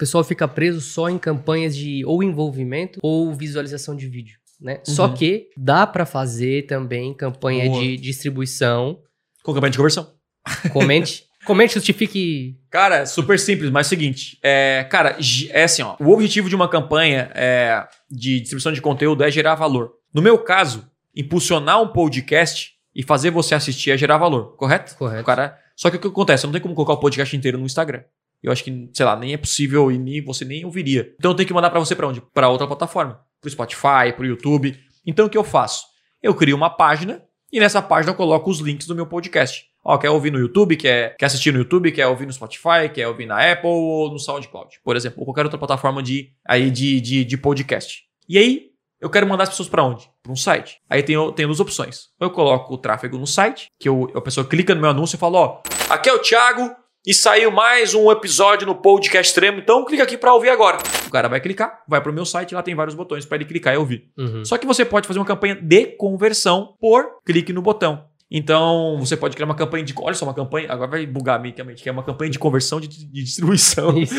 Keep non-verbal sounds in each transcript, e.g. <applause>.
pessoal fica preso só em campanhas de ou envolvimento ou visualização de vídeo, né? Só Uhum. que dá pra fazer também campanha Boa. de distribuição. Com campanha de conversão. Comente, <laughs> comente, justifique. Cara, super simples, mas é o seguinte. É, cara, é assim, ó. O objetivo de uma campanha é, de distribuição de conteúdo é gerar valor. No meu caso, impulsionar um podcast e fazer você assistir é gerar valor, correto? Correto. O cara, só que o que acontece? Não tem como colocar o podcast inteiro no Instagram. Eu acho que, sei lá, nem é possível e nem, você nem ouviria. Então eu tenho que mandar pra você pra onde? Pra outra plataforma. Pro Spotify, pro YouTube. Então o que eu faço? Eu crio uma página e nessa página eu coloco os links do meu podcast. Ó, quer ouvir no YouTube, quer, quer assistir no YouTube, quer ouvir no Spotify, quer ouvir na Apple ou no SoundCloud, por exemplo, ou qualquer outra plataforma de, aí de, de, de podcast. E aí, eu quero mandar as pessoas pra onde? Pra um site. Aí tem, tem duas opções. Ou eu coloco o tráfego no site, que eu, a pessoa clica no meu anúncio e fala, ó, aqui é o Thiago e saiu mais um episódio no podcast extremo, então clica aqui pra ouvir agora. O cara vai clicar, vai pro meu site, lá tem vários botões pra ele clicar e ouvir. Uhum. Só que você pode fazer uma campanha de conversão por clique no botão. Então, você pode criar uma campanha de. Olha só, uma campanha. Agora vai bugar minha mente, que é uma campanha de conversão de, de distribuição. Isso.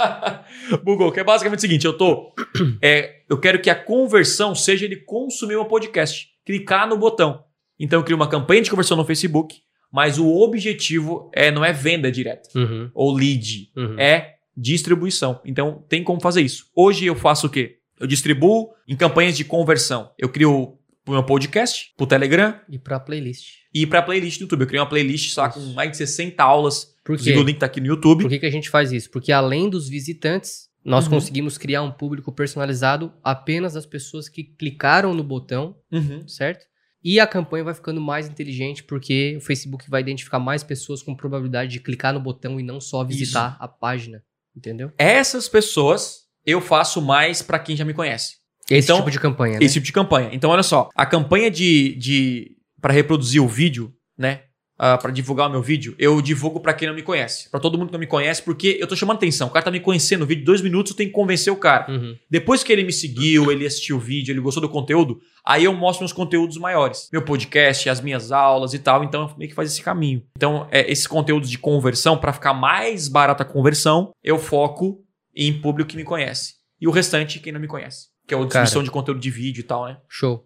<laughs> Bugou, que é basicamente o seguinte: eu tô. é, eu quero que a conversão seja ele consumir um podcast, clicar no botão. Então, eu crio uma campanha de conversão no Facebook, mas o objetivo é, não é venda direta Uhum. ou lead Uhum. é distribuição. Então tem como fazer isso. Hoje eu faço o quê? Eu distribuo em campanhas de conversão. Eu crio pro meu podcast, pro Telegram E pra playlist. e pra playlist do YouTube. Eu criei uma playlist só com mais de 60 aulas. Por quê? o link tá aqui no YouTube. Por que, que a gente faz isso? Porque além dos visitantes, nós Uhum. conseguimos criar um público personalizado apenas das pessoas que clicaram no botão, Uhum. certo? E a campanha vai ficando mais inteligente porque o Facebook vai identificar mais pessoas com probabilidade de clicar no botão e não só visitar a página, entendeu? Essas pessoas eu faço mais pra quem já me conhece. Esse Então, tipo de campanha, né? Esse tipo de campanha. Então, olha só. A campanha de. de para reproduzir o vídeo, né? Para pra divulgar o meu vídeo, eu divulgo pra quem não me conhece. Pra todo mundo que não me conhece, porque eu tô chamando atenção. O cara tá me conhecendo no vídeo, dois minutos, eu tenho que convencer o cara. Uhum. Depois que ele me seguiu, ele assistiu o vídeo, ele gostou do conteúdo, aí eu mostro meus conteúdos maiores. Meu podcast, as minhas aulas e tal. Então, eu meio que faz esse caminho. Então, é, esses conteúdos de conversão, pra ficar mais barata a conversão, eu foco em público que me conhece. E o restante, quem não me conhece. Que é a distribuição de conteúdo de vídeo e tal, né? Show.